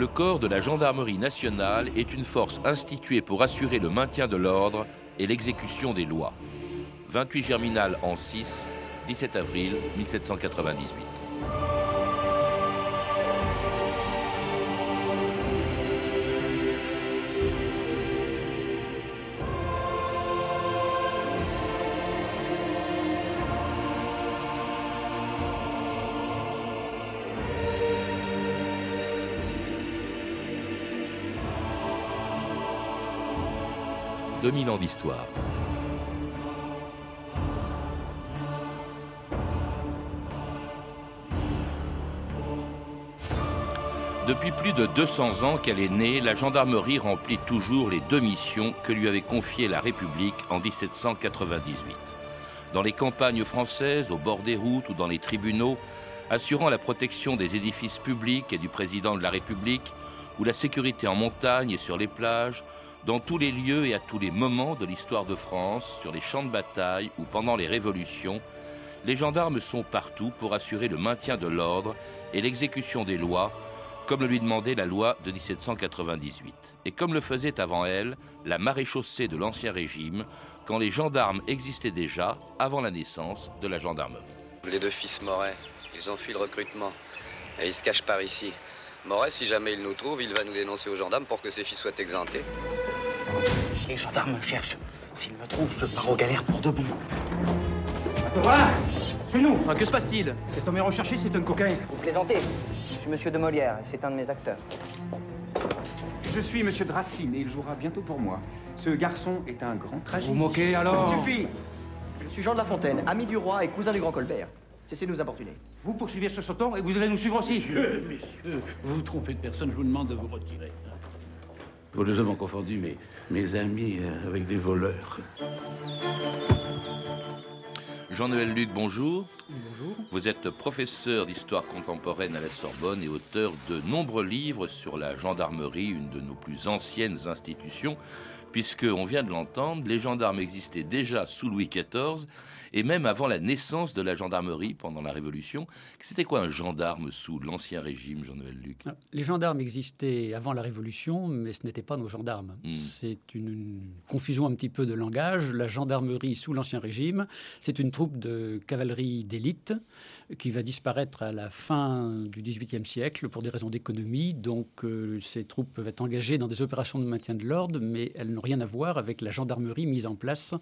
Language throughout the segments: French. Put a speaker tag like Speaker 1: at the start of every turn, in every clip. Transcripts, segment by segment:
Speaker 1: Le corps de la gendarmerie nationale est une force instituée pour assurer le maintien de l'ordre et l'exécution des lois. 28 Germinal en 6, 17 avril 1798. « 2000 ans d'histoire. Depuis plus de 200 ans qu'elle est née, la gendarmerie remplit toujours les deux missions que lui avait confiées la République en 1798. Dans les campagnes françaises, au bord des routes ou dans les tribunaux, assurant la protection des édifices publics et du président de la République, ou la sécurité en montagne et sur les plages, dans tous les lieux et à tous les moments de l'histoire de France, sur les champs de bataille ou pendant les révolutions, les gendarmes sont partout pour assurer le maintien de l'ordre et l'exécution des lois comme le lui demandait la loi de 1798, et comme le faisait avant elle la maréchaussée de l'Ancien Régime, quand les gendarmes existaient déjà avant la naissance de la gendarmerie.
Speaker 2: Les deux fils Moret, ils ont fui le recrutement, et ils se cachent par ici. Moret, si jamais il nous trouve, il va nous dénoncer aux gendarmes pour que ses fils soient exemptés.
Speaker 3: Les gendarmes me cherchent. S'ils me trouvent, je pars aux galères pour de bon.
Speaker 4: Voilà C'est nous
Speaker 5: ah, Que se passe-t-il?
Speaker 4: Cet homme est recherché, c'est un coquin.
Speaker 3: Vous plaisantez je suis monsieur de Molière, c'est un de mes acteurs.
Speaker 4: Je suis monsieur de Racine et il jouera bientôt pour moi. Ce garçon est un grand tragédien.
Speaker 5: Vous moquez alors
Speaker 4: Ça suffit
Speaker 3: Je suis Jean de La Fontaine, ami du roi et cousin du grand Colbert. Cessez de nous importuner.
Speaker 4: Vous poursuivez sur ce ton et vous allez nous suivre aussi.
Speaker 6: Monsieur, messieurs, vous vous trompez de personne, je vous demande de vous retirer. Les hommes ont confondu mes, mes amis euh, avec des voleurs.
Speaker 1: Jean-Noël Luc, bonjour.
Speaker 7: Bonjour.
Speaker 1: Vous êtes professeur d'histoire contemporaine à la Sorbonne et auteur de nombreux livres sur la gendarmerie, une de nos plus anciennes institutions, puisque, on vient de l'entendre, les gendarmes existaient déjà sous Louis XIV et même avant la naissance de la gendarmerie pendant la Révolution. C'était quoi un gendarme sous l'Ancien Régime, Jean-Noël Luc?
Speaker 7: Ah, Les gendarmes existaient avant la Révolution, mais ce n'étaient pas nos gendarmes. Hmm. C'est une, confusion un petit peu de langage. La gendarmerie sous l'Ancien Régime, c'est une troupe de cavalerie d'élite qui va disparaître à la fin du XVIIIe siècle pour des raisons d'économie. Donc euh, ces troupes peuvent être engagées dans des opérations de maintien de l'ordre, mais elles n'ont rien à voir avec la gendarmerie mise en place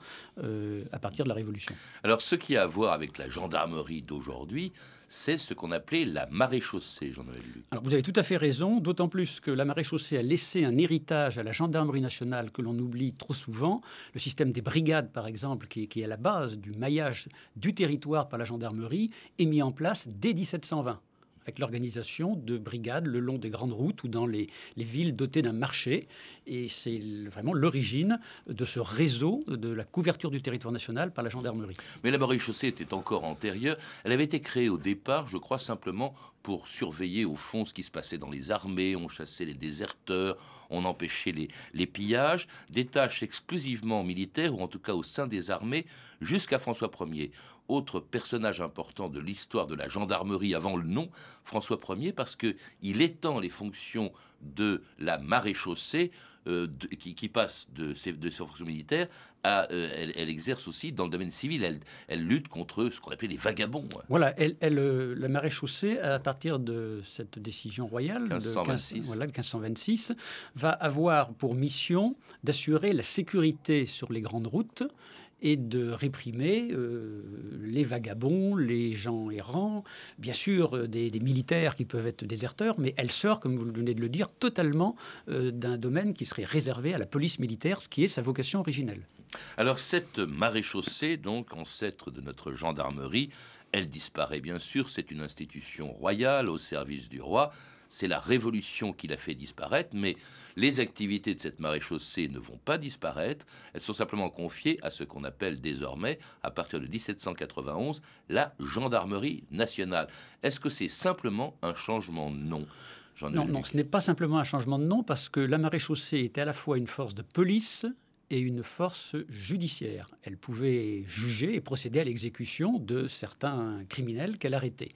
Speaker 7: euh, à partir de la Révolution.
Speaker 1: Alors, ce qui a à voir avec la gendarmerie d'aujourd'hui, c'est ce qu'on appelait la maréchaussée, Jean-Noël Luc.
Speaker 7: Alors, vous avez tout à fait raison, d'autant plus que la maréchaussée a laissé un héritage à la gendarmerie nationale que l'on oublie trop souvent. Le système des brigades, par exemple, qui, qui est à la base du maillage du territoire par la gendarmerie, est mis en place dès 1720 avec l'organisation de brigades le long des grandes routes ou dans les, villes dotées d'un marché. Et c'est vraiment l'origine de ce réseau de la couverture du territoire national par la gendarmerie.
Speaker 1: Mais la maréchaussée était encore antérieure. Elle avait été créée au départ, je crois, simplement pour surveiller au fond ce qui se passait dans les armées. On chassait les déserteurs, on empêchait les, pillages, des tâches exclusivement militaires, ou en tout cas au sein des armées, jusqu'à François Ier autre personnage important de l'histoire de la gendarmerie avant le nom, François Ier, parce qu'il étend les fonctions de la maréchaussée euh, qui, passe de ses, de fonctions militaires à, euh, elle, exerce aussi dans le domaine civil. Elle, lutte contre ce qu'on appelait les vagabonds.
Speaker 7: Voilà, elle, euh, la maréchaussée, à partir de cette décision royale
Speaker 1: 1526.
Speaker 7: De, voilà, 1526, va avoir pour mission d'assurer la sécurité sur les grandes routes et de réprimer euh, les vagabonds, les gens errants, bien sûr euh, des, militaires qui peuvent être déserteurs, mais elle sort, comme vous venez de le dire, totalement euh, d'un domaine qui serait réservé à la police militaire, ce qui est sa vocation originelle.
Speaker 1: Alors cette maréchaussée, donc ancêtre de notre gendarmerie, elle disparaît bien sûr, c'est une institution royale au service du roi, c'est la révolution qui l'a fait disparaître, mais les activités de cette maréchaussée ne vont pas disparaître, elles sont simplement confiées à ce qu'on appelle désormais, à partir de 1791, la gendarmerie nationale. Est-ce que c'est simplement un changement de nom?
Speaker 7: Non, non, ce n'est pas simplement un changement de nom parce que la maréchaussée était à la fois une force de police et une force judiciaire. Elle pouvait juger et procéder à l'exécution de certains criminels qu'elle arrêtait.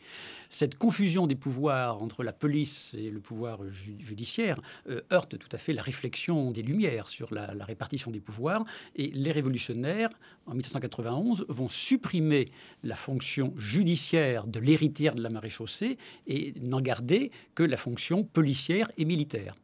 Speaker 7: Cette confusion des pouvoirs entre la police et le pouvoir judiciaire euh, heurte tout à fait la réflexion des Lumières sur la, répartition des pouvoirs et les révolutionnaires, en 1791, vont supprimer la fonction judiciaire de l'héritière de la maréchaussée et n'en garder que la fonction policière et militaire.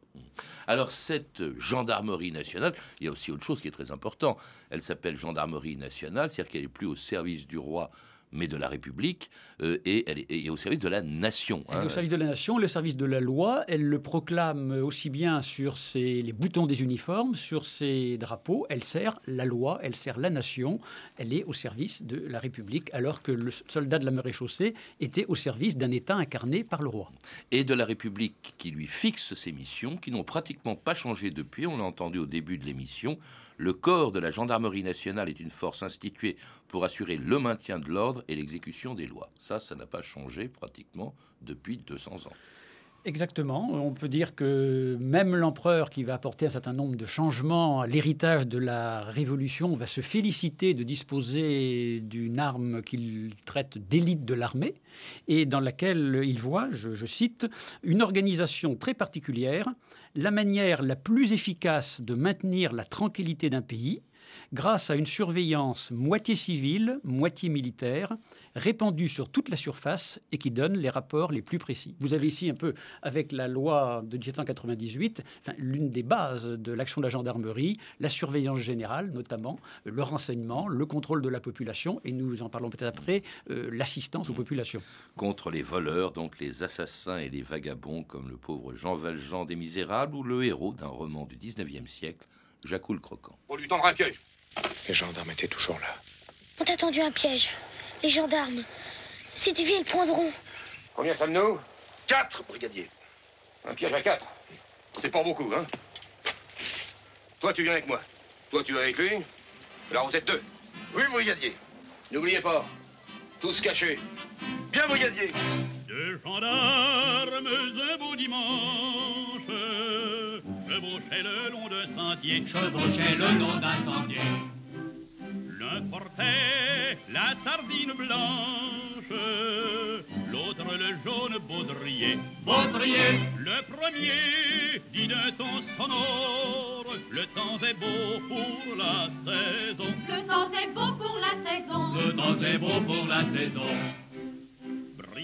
Speaker 1: Alors cette gendarmerie nationale, il y a aussi autre chose qui est très important. Elle s'appelle gendarmerie nationale, c'est-à-dire qu'elle n'est plus au service du roi mais de la République, euh, et elle est, au service de la nation.
Speaker 7: Hein. Au service de la nation, le service de la loi, elle le proclame aussi bien sur ses, les boutons des uniformes, sur ses drapeaux, elle sert la loi, elle sert la nation, elle est au service de la République, alors que le soldat de la maréchaussée était au service d'un État incarné par le roi.
Speaker 1: Et de la République qui lui fixe ses missions, qui n'ont pratiquement pas changé depuis, on l'a entendu au début de l'émission, le corps de la gendarmerie nationale est une force instituée pour assurer le maintien de l'ordre et l'exécution des lois. Ça, ça n'a pas changé pratiquement depuis 200 ans.
Speaker 7: Exactement. On peut dire que même l'empereur qui va apporter un certain nombre de changements à l'héritage de la Révolution va se féliciter de disposer d'une arme qu'il traite d'élite de l'armée et dans laquelle il voit, je, cite, une organisation très particulière, la manière la plus efficace de maintenir la tranquillité d'un pays grâce à une surveillance moitié civile, moitié militaire, répandue sur toute la surface et qui donne les rapports les plus précis. Vous avez ici un peu, avec la loi de 1798, l'une des bases de l'action de la gendarmerie, la surveillance générale notamment, le renseignement, le contrôle de la population, et nous en parlons peut-être après, euh, l'assistance aux populations.
Speaker 1: Contre les voleurs, donc les assassins et les vagabonds, comme le pauvre Jean Valjean des Misérables ou le héros d'un roman du 19e siècle, Jacques le Croquant.
Speaker 5: Pour lui tendre un piège.
Speaker 8: Les gendarmes étaient toujours là.
Speaker 9: On t'a tendu un piège. Les gendarmes. Si tu viens, ils prendront.
Speaker 5: Combien sommes-nous? Quatre, brigadier. Un piège à quatre? C'est pas beaucoup, hein? Toi, tu viens avec moi. Toi, tu vas avec lui. Alors, vous êtes deux. Oui, brigadier. N'oubliez pas. Tous cachés. Bien, brigadier.
Speaker 10: Deux gendarmes, un beau dimanche, chevauchaient le long de sentier, chevauchaient le long d'un sentier. L'un portait la sardine blanche, l'autre le jaune baudrier. Baudrier Le premier dit d'un ton sonore, le temps est beau pour la saison.
Speaker 11: Le temps est beau pour la saison.
Speaker 10: Le temps est beau pour la saison.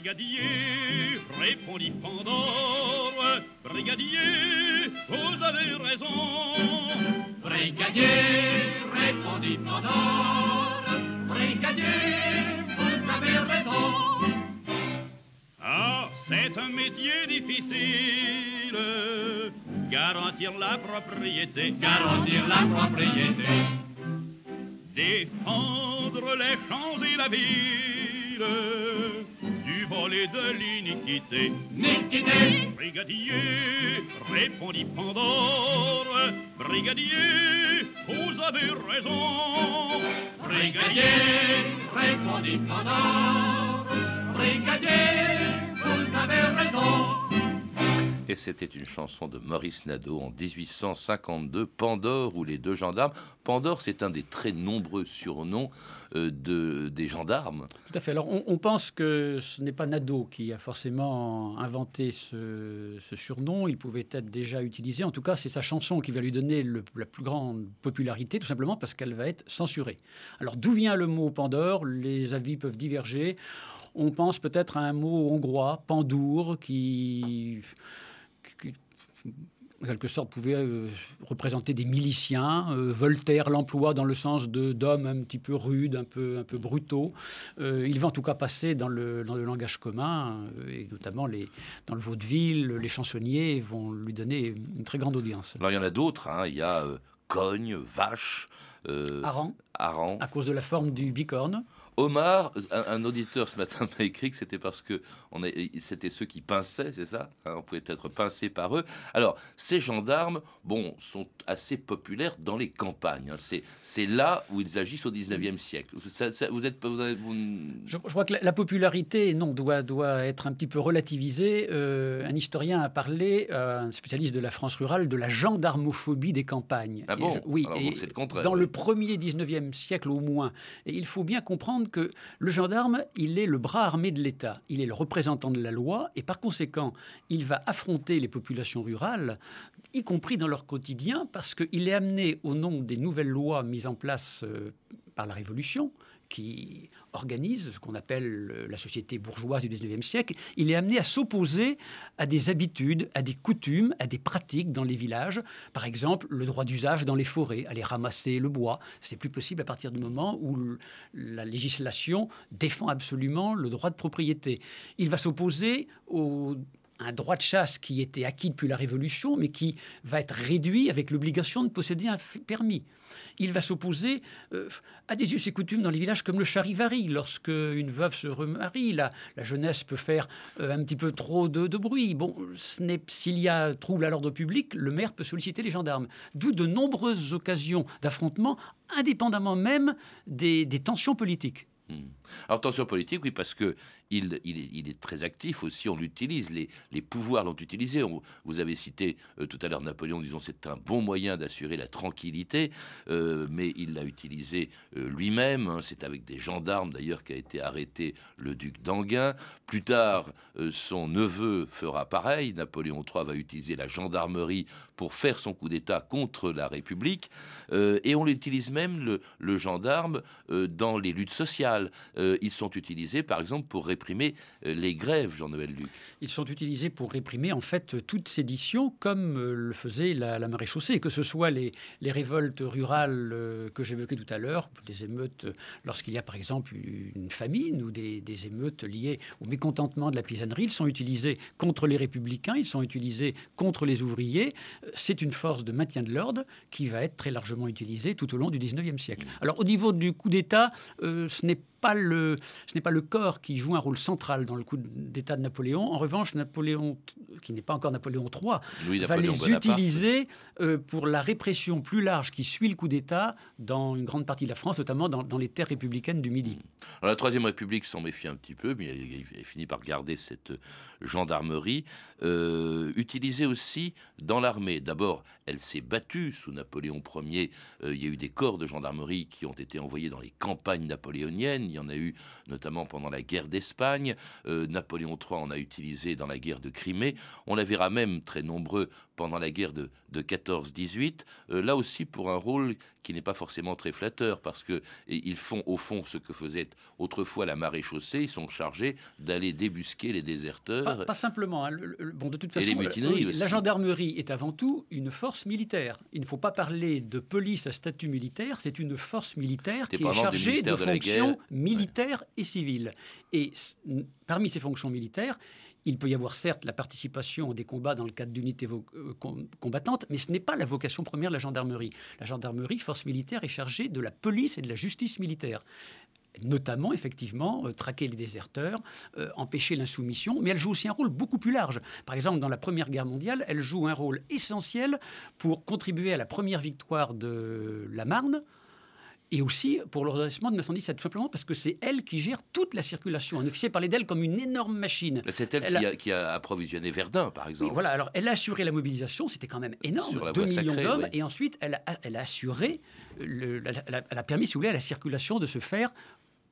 Speaker 10: Brigadier, répondit Pandore, brigadier, vous avez raison. Brigadier, répondit Pandore, brigadier, vous avez raison. Ah, c'est un métier difficile, garantir la propriété, garantir la propriété, défendre les champs et la ville du vol et de l'iniquité. Niquité Brigadier, répondit Pandore, brigadier, vous avez raison. Brigadier, répondit Pandore, brigadier, vous avez raison.
Speaker 1: Et c'était une chanson de Maurice Nadeau en 1852, Pandore ou les deux gendarmes. Pandore, c'est un des très nombreux surnoms euh, de, des gendarmes.
Speaker 7: Tout à fait. Alors, on, pense que ce n'est pas Nadeau qui a forcément inventé ce, surnom. Il pouvait être déjà utilisé. En tout cas, c'est sa chanson qui va lui donner la plus grande popularité, tout simplement parce qu'elle va être censurée. Alors, d'où vient le mot Pandore? Les avis peuvent diverger. On pense peut-être à un mot hongrois, Pandour, qui en quelque sorte, pouvait euh, représenter des miliciens. Euh, Voltaire l'emploie dans le sens d'hommes un petit peu rudes, un peu, un peu brutaux. Euh, il va en tout cas passer dans le, dans le langage commun, et notamment les, dans le vaudeville, les chansonniers vont lui donner une très grande audience.
Speaker 1: Alors il y en a d'autres, hein. il y a cogne, vache.
Speaker 7: Aran, à cause de la forme du bicorne.
Speaker 1: Omar, un, auditeur ce matin m'a écrit que c'était parce que c'était ceux qui pinçaient, c'est ça hein, On pouvait être pincé par eux. Alors, ces gendarmes, bon, sont assez populaires dans les campagnes. Hein. C'est là où ils agissent au 19e siècle. vous êtes,
Speaker 7: Je, crois que la, popularité, non, doit, doit être un petit peu relativisée. Euh, un historien a parlé, euh, un spécialiste de la France rurale, de la gendarmophobie des campagnes.
Speaker 1: Ah bon
Speaker 7: Oui,
Speaker 1: c'est le contraire.
Speaker 7: Dans le premier 19e siècle au moins. Et il faut bien comprendre que le gendarme, il est le bras armé de l'État. Il est le représentant de la loi et par conséquent, il va affronter les populations rurales, y compris dans leur quotidien, parce qu'il est amené au nom des nouvelles lois mises en place euh, par la Révolution, qui organise ce qu'on appelle la société bourgeoise du 19e siècle, il est amené à s'opposer à des habitudes, à des coutumes, à des pratiques dans les villages. Par exemple, le droit d'usage dans les forêts, aller ramasser le bois. C'est plus possible à partir du moment où la législation défend absolument le droit de propriété. Il va s'opposer au un droit de chasse qui était acquis depuis la Révolution, mais qui va être réduit avec l'obligation de posséder un permis. Il va s'opposer euh, à des us et coutumes dans les villages comme le charivari. Lorsque une veuve se remarie, la, la jeunesse peut faire euh, un petit peu trop de, bruit. Bon, s'il y a trouble à l'ordre public, le maire peut solliciter les gendarmes. D'où de nombreuses occasions d'affrontement, indépendamment même des tensions politiques.
Speaker 1: Hmm. Alors, tension politique, oui, parce que il, est, très actif aussi, on l'utilise, les, pouvoirs l'ont utilisé. vous avez cité euh, tout à l'heure Napoléon, disons c'est un bon moyen d'assurer la tranquillité, euh, mais il l'a utilisé euh, lui-même. Hein. c'est avec des gendarmes d'ailleurs qu'a été arrêté le duc d'Anguin. Plus tard, son neveu fera pareil. Napoléon III va utiliser la gendarmerie pour faire son coup d'État contre la République. et on l'utilise même, le, le gendarme, dans les luttes sociales. Ils sont utilisés, par exemple, pour réprimer euh, les grèves, Jean-Noël Luc.
Speaker 7: Ils sont utilisés pour réprimer, en fait, toute sédition, comme euh, le faisait la, la chaussée, que ce soit les, les révoltes rurales que j'évoquais tout à l'heure, des émeutes lorsqu'il y a, par exemple, une famine ou des, des émeutes liées au mécontentement de la paysannerie. Ils sont utilisés contre les républicains, ils sont utilisés contre les ouvriers. C'est une force de maintien de l'ordre qui va être très largement utilisée tout au long du 19e siècle. Alors, au niveau du coup d'État, ce n'est le, ce n'est pas le corps qui joue un rôle central dans le coup d'État de Napoléon. En revanche, Napoléon, qui n'est pas encore Napoléon III, va les utiliser euh, pour la répression plus large qui suit le coup d'État dans une grande partie de la France, notamment dans, les terres républicaines du Midi.
Speaker 1: Alors, la Troisième République s'en méfie un petit peu, mais elle, finit par garder cette gendarmerie, euh, utilisée aussi dans l'armée. D'abord, elle s'est battue sous Napoléon Ier. Euh, il y a eu des corps de gendarmerie qui ont été envoyés dans les campagnes napoléoniennes. Y en a eu notamment pendant la guerre d'Espagne. Euh, Napoléon III en a utilisé dans la guerre de Crimée. On la verra même très nombreux pendant la guerre de, de 14-18. Euh, là aussi pour un rôle qui n'est pas forcément très flatteur parce que ils font au fond ce que faisait autrefois la marée chaussée. Ils sont chargés d'aller débusquer les déserteurs.
Speaker 7: Pas, simplement. Hein. bon, de toute façon, la gendarmerie est avant tout une force militaire. Il ne faut pas parler de police à statut militaire. C'est une force militaire qui est chargée de, fonctions militaires et civiles. Et parmi ces fonctions militaires, il peut y avoir certes la participation des combats dans le cadre d'unités euh, combattantes, mais ce n'est pas la vocation première de la gendarmerie. La gendarmerie, force militaire, est chargée de la police et de la justice militaire notamment effectivement euh, traquer les déserteurs, euh, empêcher l'insoumission, mais elle joue aussi un rôle beaucoup plus large. Par exemple, dans la Première Guerre mondiale, elle joue un rôle essentiel pour contribuer à la première victoire de la Marne, et aussi pour le redressement de 1917, tout simplement parce que c'est elle qui gère toute la circulation. Un officier parlait d'elle comme une énorme machine.
Speaker 1: C'est elle, qui, a, approvisionné Verdun, par exemple.
Speaker 7: voilà, alors elle a assuré la mobilisation, c'était quand même énorme, 2 millions d'hommes, et ensuite elle a, elle a assuré, le, elle a permis, si vous voulez, à la circulation de se faire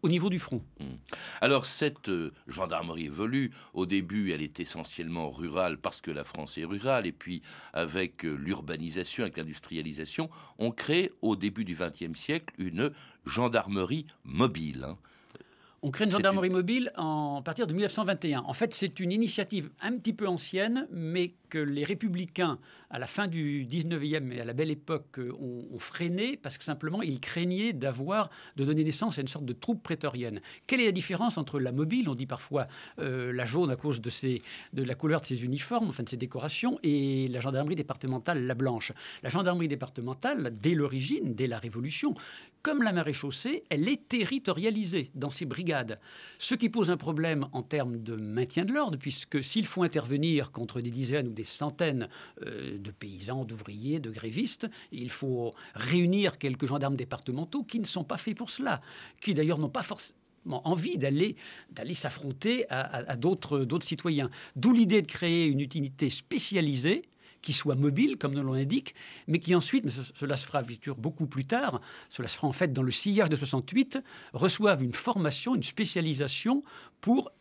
Speaker 7: au niveau du front. Hmm.
Speaker 1: Alors cette euh, gendarmerie évolue. Au début, elle est essentiellement rurale parce que la France est rurale. Et puis avec euh, l'urbanisation, avec l'industrialisation, on crée au début du XXe siècle une gendarmerie mobile. Hein.
Speaker 7: On crée une gendarmerie mobile en, à partir de 1921. En fait, c'est une initiative un petit peu ancienne, mais les républicains, à la fin du 19e et à la belle époque, euh, ont, freiné parce que simplement ils craignaient d'avoir, de donner naissance à une sorte de troupe prétorienne. Quelle est la différence entre la mobile, on dit parfois euh, la jaune à cause de, de la couleur de ses uniformes, enfin de ses décorations, et la gendarmerie départementale, la blanche? La gendarmerie départementale, dès l'origine, dès la Révolution, comme la maréchaussée, elle est territorialisée dans ses brigades. Ce qui pose un problème en termes de maintien de l'ordre, puisque s'il faut intervenir contre des dizaines ou des centaines euh, de paysans, d'ouvriers, de grévistes, il faut réunir quelques gendarmes départementaux qui ne sont pas faits pour cela, qui d'ailleurs n'ont pas forcément envie d'aller d'aller s'affronter à d'autres citoyens. D'où l'idée de créer une utilité spécialisée qui soit mobile, comme nous l'on indique, mais qui ensuite, cela se fera beaucoup plus tard, cela se fera en fait dans le sillage de 68, reçoivent une formation, une spécialisation pour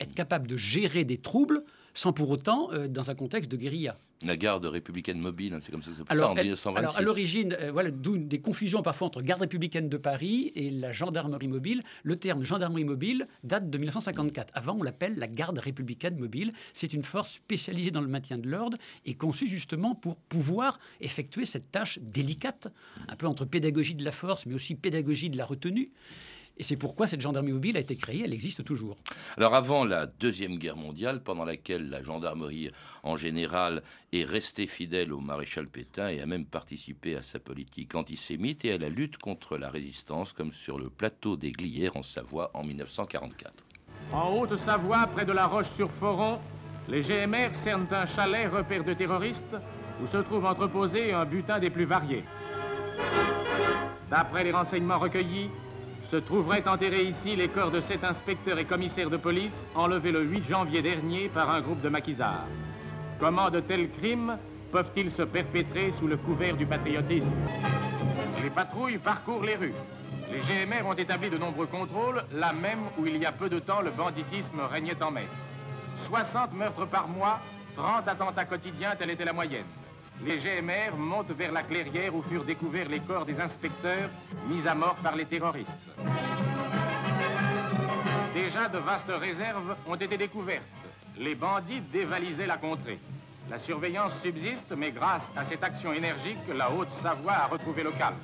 Speaker 7: être capable de gérer des troubles sans pour autant euh, dans un contexte de guérilla.
Speaker 1: La garde républicaine mobile, hein, c'est comme ça que ça
Speaker 7: alors, en 1926. Alors, à l'origine, euh, voilà, d'où des confusions parfois entre garde républicaine de Paris et la gendarmerie mobile. Le terme gendarmerie mobile date de 1954. Avant, on l'appelle la garde républicaine mobile. C'est une force spécialisée dans le maintien de l'ordre et conçue justement pour pouvoir effectuer cette tâche délicate, un peu entre pédagogie de la force, mais aussi pédagogie de la retenue. Et c'est pourquoi cette gendarmerie mobile a été créée, elle existe toujours.
Speaker 1: Alors avant la Deuxième Guerre mondiale, pendant laquelle la gendarmerie en général est restée fidèle au maréchal Pétain et a même participé à sa politique antisémite et à la lutte contre la résistance, comme sur le plateau des Glières en Savoie en 1944.
Speaker 12: En Haute-Savoie, près de la Roche-sur-Foron, les GMR cernent un chalet repère de terroristes où se trouve entreposé un butin des plus variés. D'après les renseignements recueillis, se trouveraient enterrés ici les corps de sept inspecteurs et commissaires de police enlevés le 8 janvier dernier par un groupe de maquisards. Comment de tels crimes peuvent-ils se perpétrer sous le couvert du patriotisme? Les patrouilles parcourent les rues. Les GMR ont établi de nombreux contrôles, là même où il y a peu de temps le banditisme régnait en maître. 60 meurtres par mois, 30 attentats quotidiens, telle était la moyenne les GMR montent vers la clairière où furent découverts les corps des inspecteurs mis à mort par les terroristes. Déjà de vastes réserves ont été découvertes. Les bandits dévalisaient la contrée. La surveillance subsiste, mais grâce à cette action énergique, la Haute-Savoie a retrouvé le calme.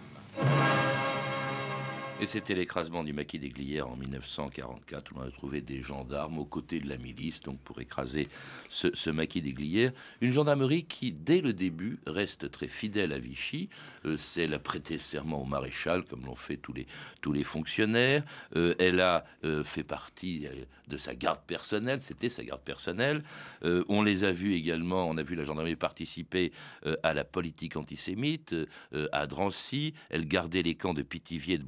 Speaker 1: Et c'était l'écrasement du maquis des Glières en 1944, où on a trouvé des gendarmes aux côtés de la milice, donc pour écraser ce, maquis des Glières. Une gendarmerie qui, dès le début, reste très fidèle à Vichy. Euh, c'est elle a prêté serment au maréchal, comme l'ont fait tous les, tous les fonctionnaires. Euh, elle a euh, fait partie de sa garde personnelle, c'était sa garde personnelle. on les a vus également, on a vu la gendarmerie participer à la politique antisémite à Drancy. Elle gardait les camps de Pithiviers et de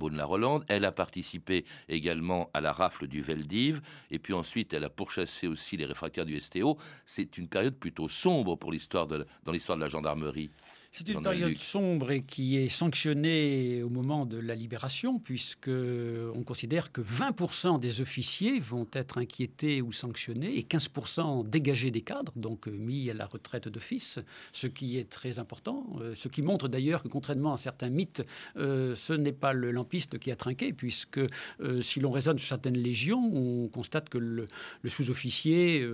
Speaker 1: Elle a participé également à la rafle du Veldiv. Et puis ensuite, elle a pourchassé aussi les réfractaires du STO. C'est une période plutôt sombre pour l'histoire dans l'histoire de la gendarmerie.
Speaker 7: C'est une période sombre et qui est sanctionnée au moment de la libération, puisque on considère que 20% des officiers vont être inquiétés ou sanctionnés et 15% dégagés des cadres, donc euh, mis à la retraite d'office, ce qui est très important. Euh, ce qui montre d'ailleurs que, contrairement à certains mythes, euh, ce n'est pas le lampiste qui a trinqué, puisque si l'on raisonne sur certaines légions, on constate que le, sous-officier,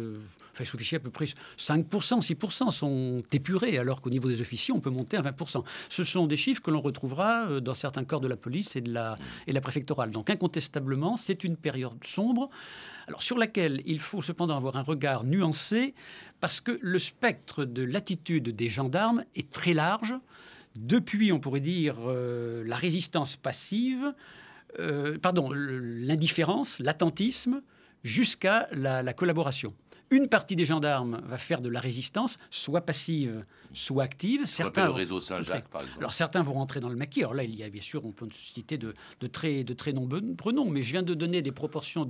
Speaker 7: enfin, sous-officier à peu près 5%, 6% sont épurés, alors qu'au niveau des officiers, on monter à 20%. Ce sont des chiffres que l'on retrouvera euh, dans certains corps de la police et de la préfectorale. Donc incontestablement, c'est une période sombre, alors sur laquelle il faut cependant avoir un regard nuancé, parce que le spectre de l'attitude des gendarmes est très large, depuis, on pourrait dire, euh, la résistance passive, euh, pardon, l'indifférence, l'attentisme, jusqu'à la collaboration. Une partie des gendarmes va faire de la résistance, soit passive, soit active.
Speaker 1: Certains le réseau Saint-Jacques, par exemple.
Speaker 7: Alors certains vont rentrer dans le maquis. Alors là, il y a bien sûr, on peut citer de, de, très, de très nombreux noms, mais je viens de donner des proportions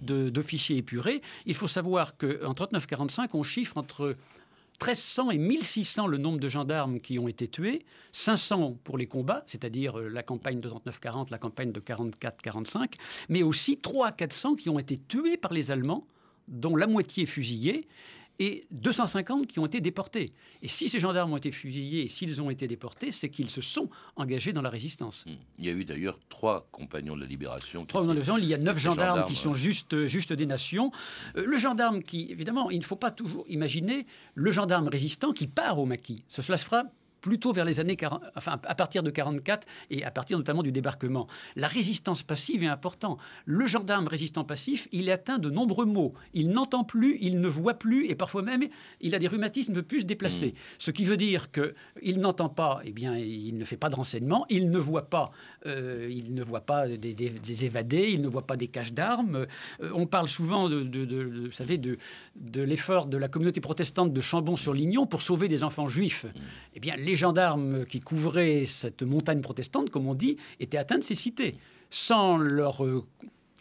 Speaker 7: d'officiers de, épurés. Il faut savoir qu'en 39-45, on chiffre entre 1300 et 1600 le nombre de gendarmes qui ont été tués, 500 pour les combats, c'est-à-dire euh, la campagne de 39-40, la campagne de 44-45, mais aussi 3 à 400 qui ont été tués par les Allemands dont la moitié fusillée. Et 250 qui ont été déportés. Et si ces gendarmes ont été fusillés et s'ils ont été déportés, c'est qu'ils se sont engagés dans la résistance.
Speaker 1: Hmm. Il y a eu d'ailleurs trois compagnons de la libération.
Speaker 7: Trois compagnons de la libération, il y a neuf gendarmes, qui sont juste, juste des nations. Euh, le gendarme qui, évidemment, il ne faut pas toujours imaginer le gendarme résistant qui part au maquis. Cela se fera plutôt vers les années 40, enfin à partir de 44 et à partir notamment du débarquement. La résistance passive est importante. Le gendarme résistant passif, il est atteint de nombreux maux. Il n'entend plus, il ne voit plus et parfois même il a des rhumatismes ne plus se déplacer. Mmh. Ce qui veut dire que il n'entend pas, eh bien il ne fait pas de renseignement, il ne voit pas, euh, il ne voit pas des, évadés, il ne voit pas des caches d'armes. Euh, on parle souvent de, de, savez, de, de l'effort de la communauté protestante de Chambon-sur-Lignon pour sauver des enfants juifs. Mmh. Eh bien les gendarmes qui couvraient cette montagne protestante, comme on dit, étaient atteints de cécité. Sans leur euh,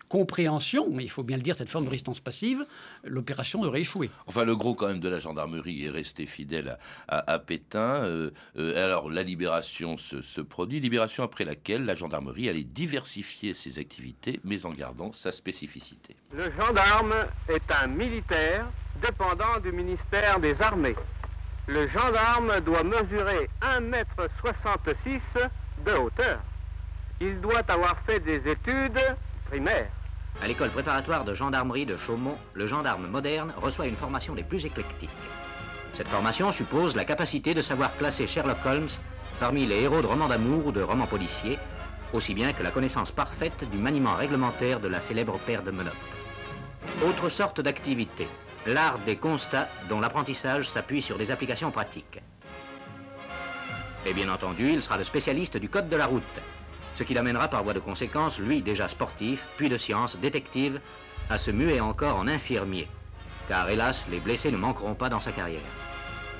Speaker 7: compréhension, mais il faut bien le dire, cette forme de résistance passive, l'opération aurait échoué.
Speaker 1: Enfin, le gros quand même de la gendarmerie est resté fidèle à, Pétain. Euh, euh, alors, la libération se, produit, libération après laquelle la gendarmerie allait diversifier ses activités, mais en gardant sa spécificité.
Speaker 12: Le gendarme est un militaire dépendant du ministère des Armées le gendarme doit mesurer 1,66 m de hauteur. Il doit avoir fait des études primaires.
Speaker 13: À l'école préparatoire de gendarmerie de Chaumont, le gendarme moderne reçoit une formation des plus éclectiques. Cette formation suppose la capacité de savoir classer Sherlock Holmes parmi les héros de romans d'amour ou de romans policiers, aussi bien que la connaissance parfaite du maniement réglementaire de la célèbre paire de menottes. Autre sorte d'activité, l'art des constats dont l'apprentissage s'appuie sur des applications pratiques. Et bien entendu, il sera le spécialiste du code de la route, ce qui l'amènera par voie de conséquence, lui déjà sportif, puis de science, détective, à se muer encore en infirmier. Car hélas, les blessés ne manqueront pas dans sa carrière.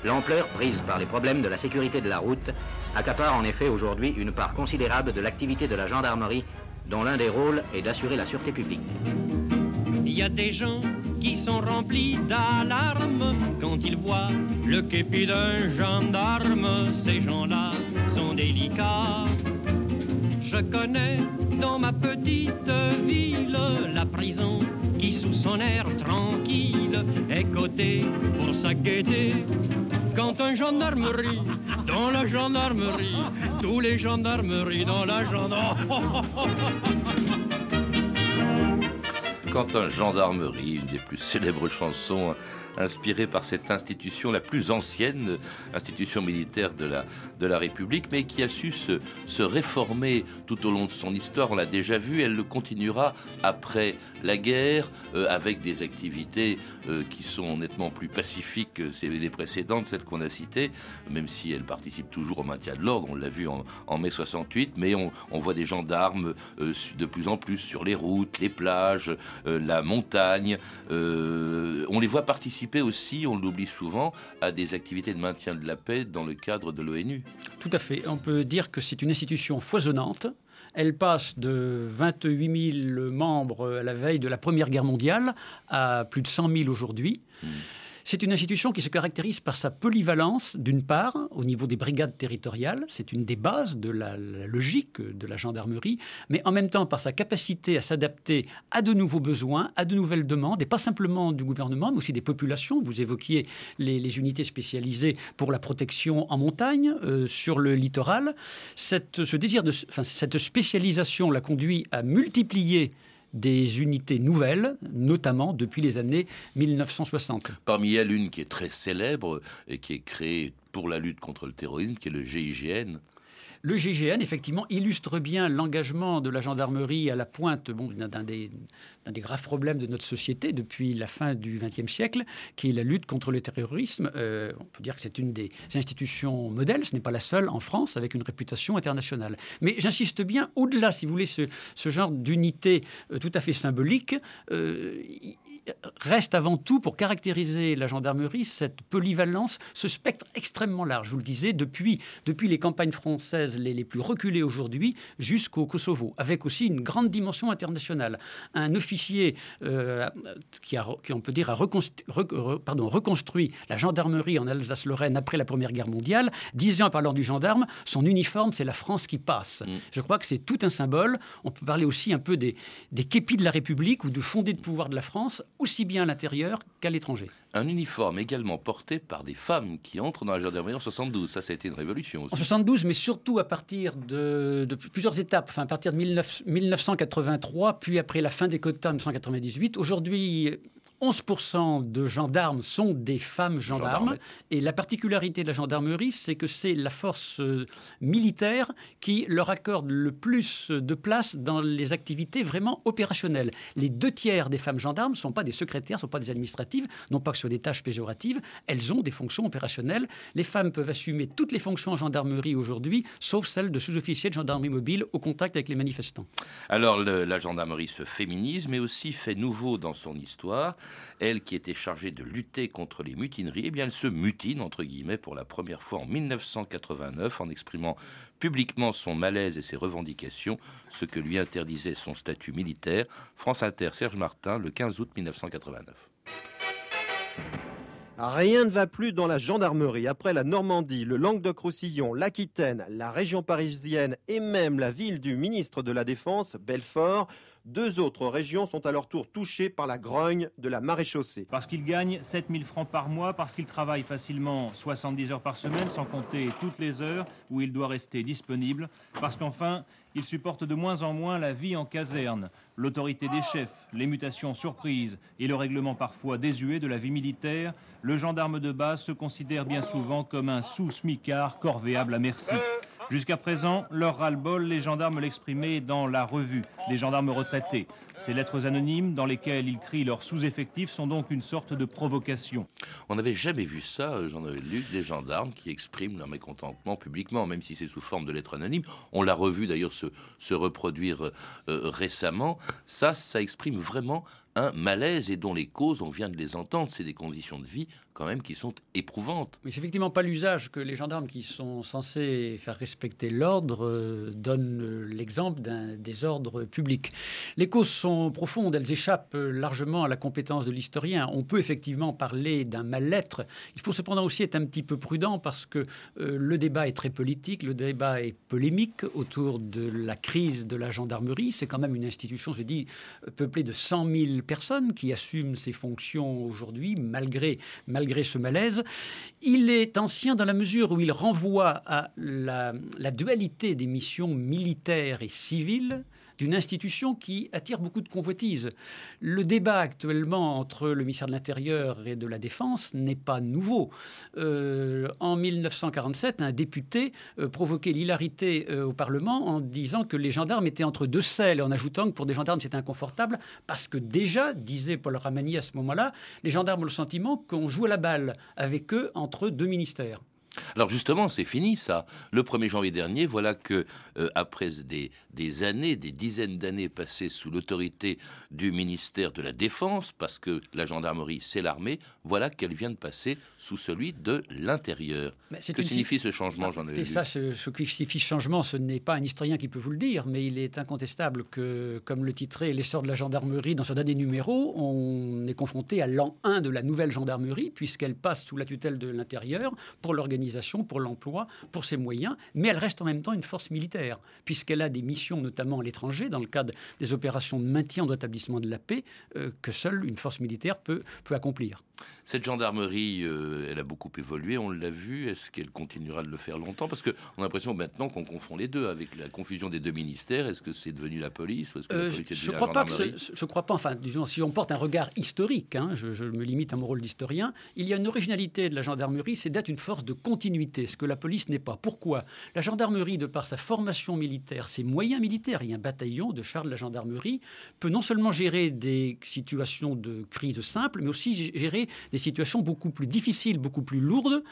Speaker 13: L'ampleur prise par les problèmes de la sécurité de la route accapare en effet aujourd'hui une part considérable de l'activité de la gendarmerie, dont l'un des rôles est d'assurer la sûreté publique.
Speaker 10: Il y a des gens qui sont remplis d'alarme quand ils voient le képi d'un gendarme. Ces gens-là sont délicats. Je connais dans ma petite ville la prison qui sous son air tranquille est cotée pour sa gaieté. Quand un gendarmerie dans la gendarmerie, tous les gendarmeries dans la gendarmerie.
Speaker 1: Un gendarmerie, une des plus célèbres chansons inspirée par cette institution, la plus ancienne institution militaire de la, de la République, mais qui a su se, se réformer tout au long de son histoire. On l'a déjà vu, elle le continuera après la guerre, euh, avec des activités euh, qui sont nettement plus pacifiques que les précédentes, celles qu'on a citées, même si elle participe toujours au maintien de l'ordre. On l'a vu en, mai 68, mais on, voit des gendarmes euh, de plus en plus sur les routes, les plages, la montagne. Euh, on les voit participer aussi, on l'oublie souvent, à des activités de maintien de la paix dans le cadre de l'ONU.
Speaker 7: Tout à fait. On peut dire que c'est une institution foisonnante. Elle passe de 28 000 membres à la veille de la Première Guerre mondiale à plus de 100 000 aujourd'hui. Hmm. C'est une institution qui se caractérise par sa polyvalence, d'une part, au niveau des brigades territoriales, c'est une des bases de la, logique de la gendarmerie, mais en même temps par sa capacité à s'adapter à de nouveaux besoins, à de nouvelles demandes, et pas simplement du gouvernement, mais aussi des populations. Vous évoquiez les, unités spécialisées pour la protection en montagne, euh, sur le littoral. Cette, spécialisation l'a conduit à multiplier des unités nouvelles, notamment depuis les années 1960.
Speaker 1: Parmi elles, une qui est très célèbre et qui est créée pour la lutte contre le terrorisme, qui est le GIGN.
Speaker 7: Le GIGN, effectivement, illustre bien l'engagement de la gendarmerie à la pointe d'un des, graves problèmes de notre société depuis la fin du XXe siècle, qui est la lutte contre le terrorisme. Euh, on peut dire que c'est une des institutions modèles, ce n'est pas la seule en France, avec une réputation internationale. Mais j'insiste bien, au-delà, si vous voulez, ce, ce genre d'unité euh, tout à fait symbolique, euh, reste avant tout pour caractériser la gendarmerie cette polyvalence, ce spectre extrêmement large. Je vous le disais, depuis, depuis les campagnes françaises les, les plus reculées aujourd'hui jusqu'au Kosovo, avec aussi une grande dimension internationale. Un officier euh, qui, a, qui, on peut dire, a reconstru, pardon, reconstruit la gendarmerie en Alsace-Lorraine après la Première Guerre mondiale, disant en parlant du gendarme, son uniforme, c'est la France qui passe. Mm. Je crois que c'est tout un symbole. On peut parler aussi un peu des, des képis de la République ou de fondés de pouvoir de la France aussi bien à l'intérieur qu'à l'étranger.
Speaker 1: Un uniforme également porté par des femmes qui entrent dans la gendarmerie en 72. Ça, ça a été une révolution aussi.
Speaker 7: En 72, mais surtout à partir de, plusieurs étapes. Enfin, à partir de 1983, puis après la fin des quotas en 1998. Aujourd'hui, 11% de gendarmes sont des femmes gendarmes. Et la particularité de la gendarmerie, c'est que c'est la force euh, militaire qui leur accorde le plus de place dans les activités vraiment opérationnelles. Les deux tiers des femmes gendarmes ne sont pas des secrétaires, ne sont pas des administratives, non pas que ce soit des tâches péjoratives, elles ont des fonctions opérationnelles. Les femmes peuvent assumer toutes les fonctions en gendarmerie aujourd'hui, sauf celles de sous-officiers de gendarmerie mobile au contact avec les manifestants.
Speaker 1: Alors la gendarmerie se féminise, mais aussi fait nouveau dans son histoire. Elle qui était chargée de lutter contre les mutineries, eh bien elle se mutine, entre guillemets, pour la première fois en 1989 en exprimant publiquement son malaise et ses revendications, ce que lui interdisait son statut militaire. France Inter, Serge Martin, le 15 août 1989.
Speaker 14: Rien ne va plus dans la gendarmerie. Après la Normandie, le Languedoc-Roussillon, l'Aquitaine, la région parisienne et même la ville du ministre de la Défense, Belfort, deux autres régions sont à leur tour touchées par la grogne de la maréchaussée.
Speaker 12: Parce qu'ils gagnent 7000 francs par mois, parce qu'ils travaillent facilement 70 heures par semaine, sans compter toutes les heures où il doit rester disponible, parce qu'enfin, ils supportent de moins en moins la vie en caserne, l'autorité des chefs, les mutations surprises et le règlement parfois désuet de la vie militaire, le gendarme de base se considère bien souvent comme un sous-smicard corvéable à merci. Jusqu'à présent, leur ras-le-bol, les gendarmes l'exprimaient dans la revue des gendarmes retraités. Ces lettres anonymes dans lesquelles ils crient leurs sous-effectifs sont donc une sorte de provocation.
Speaker 1: On n'avait jamais vu ça, euh, j'en avais lu, des gendarmes qui expriment leur mécontentement publiquement, même si c'est sous forme de lettres anonymes. On l'a revu d'ailleurs se, reproduire euh, euh, récemment. Ça, ça exprime vraiment un malaise et dont les causes, on vient de les entendre, c'est des conditions de vie quand même qui sont éprouvantes.
Speaker 7: Mais c'est effectivement pas l'usage que les gendarmes qui sont censés faire respecter l'ordre euh, donnent euh, l'exemple d'un désordre public. Les causes sont profondes, elles échappent euh, largement à la compétence de l'historien. On peut effectivement parler d'un mal-être. Il faut cependant aussi être un petit peu prudent parce que le débat est très politique, le débat est polémique autour de la crise de la gendarmerie. C'est quand même une institution, je dis, peuplée de 100 000 personnes qui assument ces fonctions aujourd'hui, malgré, malgré ce malaise. Il est ancien dans la mesure où il renvoie à la dualité des missions militaires et civiles d'une institution qui attire beaucoup de convoitises. Le débat actuellement entre le ministère de l'Intérieur et de la Défense n'est pas nouveau. Euh, en 1947, un député euh, provoquait l'hilarité euh, au Parlement en disant que les gendarmes étaient entre deux selles, en ajoutant que pour des gendarmes c'était inconfortable parce que déjà, disait Paul Ramani à ce moment-là, les gendarmes ont le sentiment qu'on joue à la balle avec eux entre deux ministères.
Speaker 1: Alors justement, c'est fini ça. Le 1er janvier dernier, voilà que euh, après des, des, années, des dizaines d'années passées sous l'autorité du ministère de la Défense, parce que la gendarmerie c'est l'armée, voilà qu'elle vient de passer sous celui de l'intérieur. Que signifie ce changement,
Speaker 7: j'en ai ça, ce, ce qui signifie ce changement, ce n'est pas un historien qui peut vous le dire, mais il est incontestable que, comme le titrait l'essor de la gendarmerie dans ce dernier numéro, on est confronté à l'an 1 de la nouvelle gendarmerie, puisqu'elle passe sous la tutelle de l'intérieur pour l'organisation pour l'emploi, pour ses moyens, mais elle reste en même temps une force militaire, puisqu'elle a des missions, notamment à l'étranger, dans le cadre des opérations de maintien de l'établissement de la paix, euh, que seule une force militaire peut, peut accomplir.
Speaker 1: Cette gendarmerie, euh, elle a beaucoup évolué, on l'a vu. Est-ce qu'elle continuera de le faire longtemps? Parce qu'on a l'impression maintenant qu'on confond les deux avec la confusion des deux ministères. Est-ce que c'est devenu la police, ou est-ce que la euh, police
Speaker 7: Je ne crois pas que je crois pas. Enfin, disons, si on porte un regard historique, hein, je, je, me limite à mon rôle d'historien, il y a une originalité de la gendarmerie, c'est d'être une force de ce que la police n'est pas. Pourquoi? La gendarmerie, de par sa formation militaire, ses moyens militaires, a un bataillon de chars de la gendarmerie, peut non seulement gérer des situations de crise simples, mais aussi gérer des situations beaucoup plus difficiles, beaucoup plus lourdes,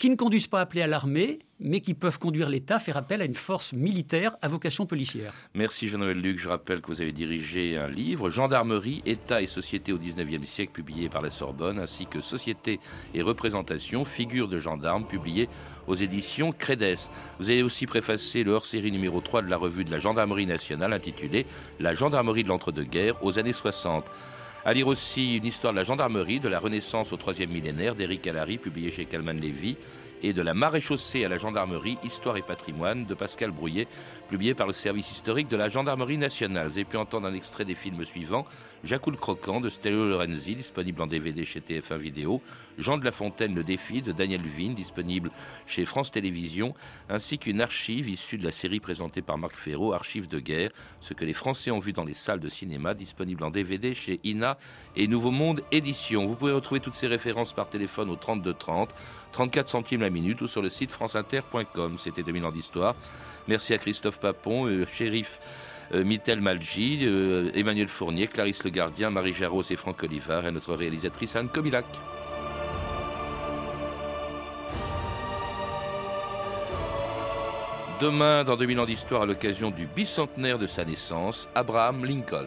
Speaker 7: qui ne conduisent pas à appeler à l'armée, mais qui peuvent conduire l'État faire appel à une force militaire à vocation policière.
Speaker 1: Merci Jean-Noël Luc. Je rappelle que vous avez dirigé un livre, Gendarmerie, État et société au XIXe siècle, publié par la Sorbonne, ainsi que Société et représentation, figure de gendarme, publié aux éditions Credes. Vous avez aussi préfacé le hors-série numéro 3 de la revue de la Gendarmerie nationale, intitulé La gendarmerie de l'entre-deux-guerres aux années 60. À lire aussi une histoire de la gendarmerie, de la Renaissance au troisième millénaire d'Éric Allary, publié chez Calman Lévy, et de la maréchaussée à la gendarmerie, Histoire et patrimoine de Pascal Brouillet, publié par le service historique de la gendarmerie nationale. Vous avez pu entendre un extrait des films suivants. Jacques le Croquant de Stelio Lorenzi, disponible en DVD chez TF1 Vidéo, Jean de La Fontaine, Le Défi de Daniel Vigne, disponible chez France Télévisions, ainsi qu'une archive issue de la série présentée par Marc Ferraud, Archives de guerre, ce que les Français ont vu dans les salles de cinéma, disponible en DVD chez INA et Nouveau Monde Édition. Vous pouvez retrouver toutes ces références par téléphone au 32 30, 34 centimes la minute ou sur le site franceinter.com. C'était 2000 ans d'histoire. Merci à Christophe Papon, euh, shérif euh, Mittel euh, Emmanuel Fournier, Clarisse Le Gardien, Marie Jarros et Franck Olivard et notre réalisatrice Anne Kobilac. Demain, dans 2000 ans d'histoire, à l'occasion du bicentenaire de sa naissance, Abraham Lincoln.